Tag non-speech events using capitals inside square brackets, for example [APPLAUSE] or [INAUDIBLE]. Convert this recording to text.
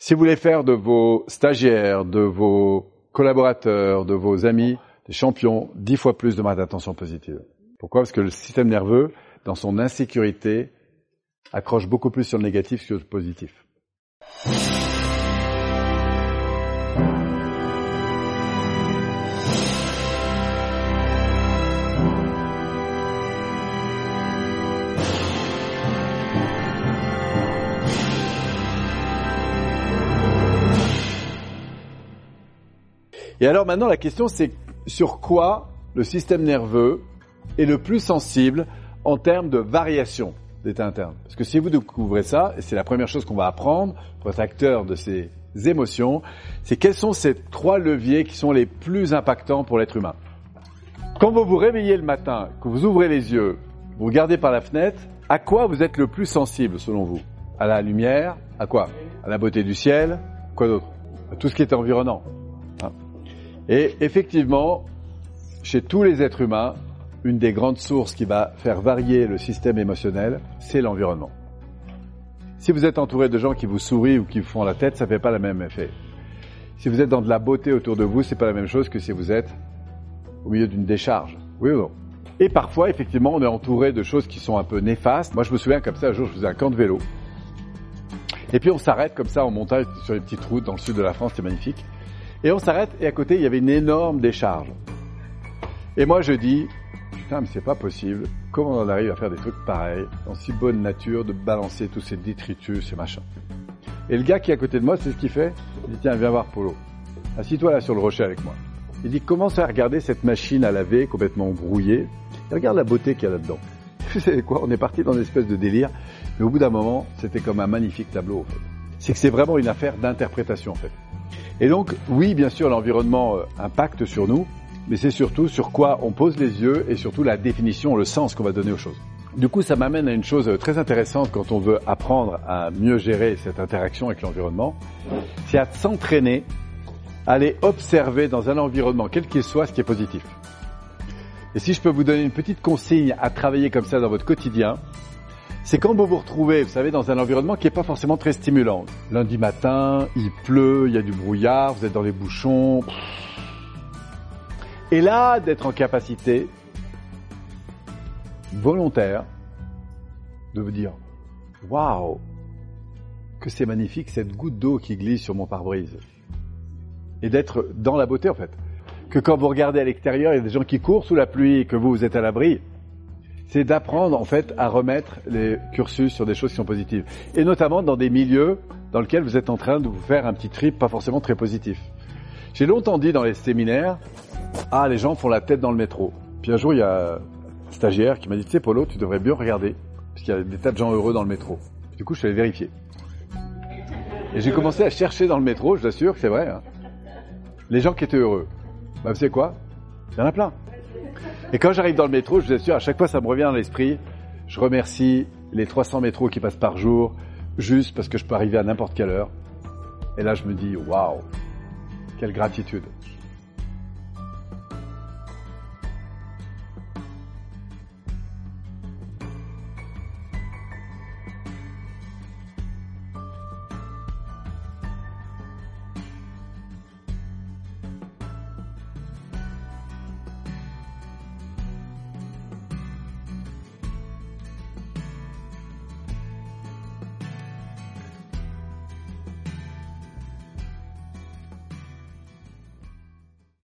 Si vous voulez faire de vos stagiaires, de vos collaborateurs, de vos amis, des champions, dix fois plus de marque d'attention positive. Pourquoi? Parce que le système nerveux, dans son insécurité, accroche beaucoup plus sur le négatif que sur le positif. Et alors maintenant, la question c'est sur quoi le système nerveux est le plus sensible en termes de variation d'état interne. Parce que si vous découvrez ça, et c'est la première chose qu'on va apprendre pour être acteur de ces émotions, c'est quels sont ces trois leviers qui sont les plus impactants pour l'être humain? Quand vous vous réveillez le matin, que vous ouvrez les yeux, vous regardez par la fenêtre, à quoi vous êtes le plus sensible selon vous? À la lumière? À quoi? À la beauté du ciel? Quoi d'autre? À tout ce qui est environnant. Et effectivement, chez tous les êtres humains, une des grandes sources qui va faire varier le système émotionnel, c'est l'environnement. Si vous êtes entouré de gens qui vous sourient ou qui vous font la tête, ça ne fait pas le même effet. Si vous êtes dans de la beauté autour de vous, c'est pas la même chose que si vous êtes au milieu d'une décharge. Oui ou non? Et parfois, effectivement, on est entouré de choses qui sont un peu néfastes. Moi, je me souviens comme ça, un jour, je faisais un camp de vélo. Et puis, on s'arrête comme ça en montagne sur les petites routes dans le sud de la France, c'est magnifique. Et on s'arrête et à côté, il y avait une énorme décharge. Et moi, je dis, putain, mais c'est pas possible. Comment on arrive à faire des trucs pareils, en si bonne nature, de balancer tous ces détritus, ces machins? Et le gars qui est à côté de moi, c'est ce qu'il fait? Il dit, tiens, viens voir Polo. Assis-toi là sur le rocher avec moi. Il dit, commence à regarder cette machine à laver complètement brouillée? Et regarde la beauté qu'il y a là-dedans. [LAUGHS] Vous savez quoi? On est parti dans une espèce de délire. Mais au bout d'un moment, c'était comme un magnifique tableau, en fait. C'est que c'est vraiment une affaire d'interprétation, en fait. Et donc, oui, bien sûr, l'environnement euh, impacte sur nous, mais c'est surtout sur quoi on pose les yeux et surtout la définition, le sens qu'on va donner aux choses. Du coup, ça m'amène à une chose très intéressante quand on veut apprendre à mieux gérer cette interaction avec l'environnement, c'est à s'entraîner, à aller observer dans un environnement, quel qu'il soit, ce qui est positif. Et si je peux vous donner une petite consigne à travailler comme ça dans votre quotidien, c'est quand vous vous retrouvez, vous savez, dans un environnement qui n'est pas forcément très stimulant. Lundi matin, il pleut, il y a du brouillard, vous êtes dans les bouchons. Et là, d'être en capacité volontaire de vous dire Waouh Que c'est magnifique cette goutte d'eau qui glisse sur mon pare-brise. Et d'être dans la beauté en fait. Que quand vous regardez à l'extérieur, il y a des gens qui courent sous la pluie et que vous, vous êtes à l'abri. C'est d'apprendre en fait à remettre les cursus sur des choses qui sont positives. Et notamment dans des milieux dans lesquels vous êtes en train de vous faire un petit trip pas forcément très positif. J'ai longtemps dit dans les séminaires, ah, les gens font la tête dans le métro. Puis un jour, il y a un stagiaire qui m'a dit, tu sais, Polo, tu devrais bien regarder, parce qu'il y a des tas de gens heureux dans le métro. Du coup, je suis allé vérifier. Et j'ai commencé à chercher dans le métro, je vous assure que c'est vrai, hein, les gens qui étaient heureux. Bah, vous savez quoi? Il y en a plein. Et quand j'arrive dans le métro, je vous assure, à chaque fois, ça me revient dans l'esprit. Je remercie les 300 métros qui passent par jour, juste parce que je peux arriver à n'importe quelle heure. Et là, je me dis, waouh, quelle gratitude.